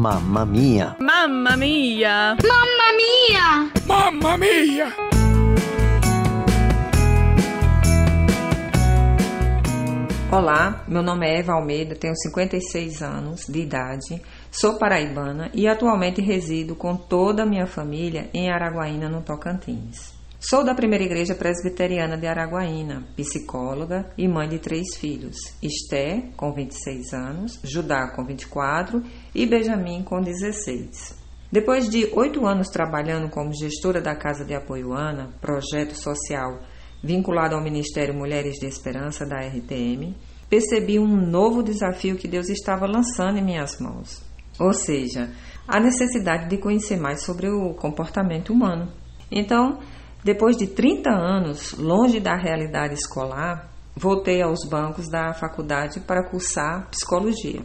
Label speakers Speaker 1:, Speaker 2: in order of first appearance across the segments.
Speaker 1: Mamma mia!
Speaker 2: Mamma mia!
Speaker 3: Mamma mia!
Speaker 4: Mamma mia!
Speaker 5: Olá, meu nome é Eva Almeida, tenho 56 anos de idade, sou paraibana e atualmente resido com toda a minha família em Araguaína, no Tocantins. Sou da Primeira Igreja Presbiteriana de Araguaína, psicóloga e mãe de três filhos: Esté, com 26 anos, Judá, com 24 e Benjamin, com 16. Depois de oito anos trabalhando como gestora da Casa de Apoio Ana, projeto social vinculado ao Ministério Mulheres de Esperança da RTM, percebi um novo desafio que Deus estava lançando em minhas mãos. Ou seja, a necessidade de conhecer mais sobre o comportamento humano. Então, depois de 30 anos longe da realidade escolar, voltei aos bancos da faculdade para cursar psicologia.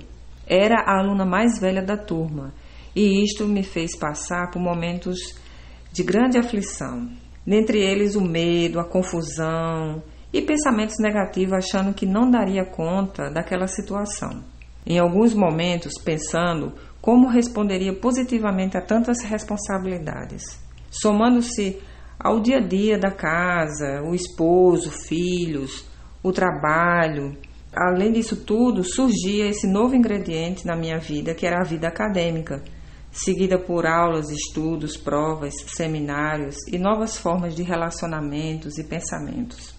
Speaker 5: Era a aluna mais velha da turma e isto me fez passar por momentos de grande aflição, dentre eles o medo, a confusão e pensamentos negativos, achando que não daria conta daquela situação. Em alguns momentos, pensando como responderia positivamente a tantas responsabilidades. Somando-se ao dia a dia da casa, o esposo, filhos, o trabalho. Além disso tudo, surgia esse novo ingrediente na minha vida, que era a vida acadêmica, seguida por aulas, estudos, provas, seminários e novas formas de relacionamentos e pensamentos.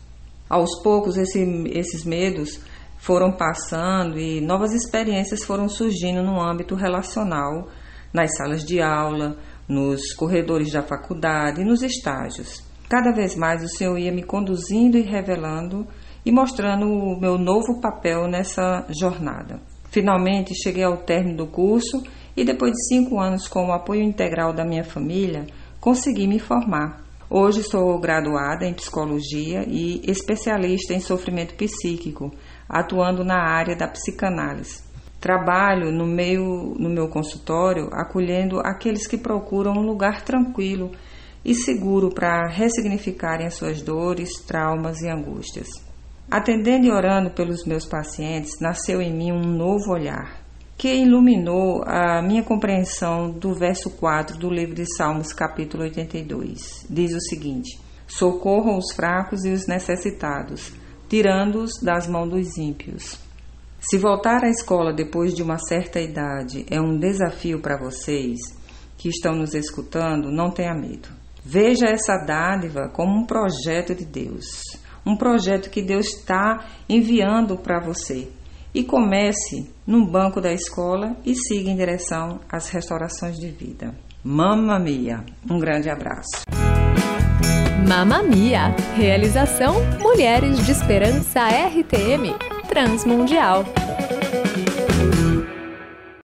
Speaker 5: Aos poucos, esse, esses medos foram passando e novas experiências foram surgindo no âmbito relacional, nas salas de aula, nos corredores da faculdade nos estágios. Cada vez mais o Senhor ia me conduzindo e revelando e mostrando o meu novo papel nessa jornada. Finalmente cheguei ao término do curso e, depois de cinco anos com o apoio integral da minha família, consegui me formar. Hoje sou graduada em psicologia e especialista em sofrimento psíquico, atuando na área da psicanálise. Trabalho no, meio, no meu consultório acolhendo aqueles que procuram um lugar tranquilo e seguro para ressignificarem as suas dores, traumas e angústias. Atendendo e orando pelos meus pacientes, nasceu em mim um novo olhar, que iluminou a minha compreensão do verso 4 do livro de Salmos, capítulo 82. Diz o seguinte: Socorram os fracos e os necessitados, tirando-os das mãos dos ímpios. Se voltar à escola depois de uma certa idade é um desafio para vocês que estão nos escutando, não tenha medo. Veja essa dádiva como um projeto de Deus, um projeto que Deus está enviando para você. E comece no banco da escola e siga em direção às restaurações de vida. Mamma Mia! Um grande abraço.
Speaker 6: Mamma Mia! Realização Mulheres de Esperança RTM Transmundial.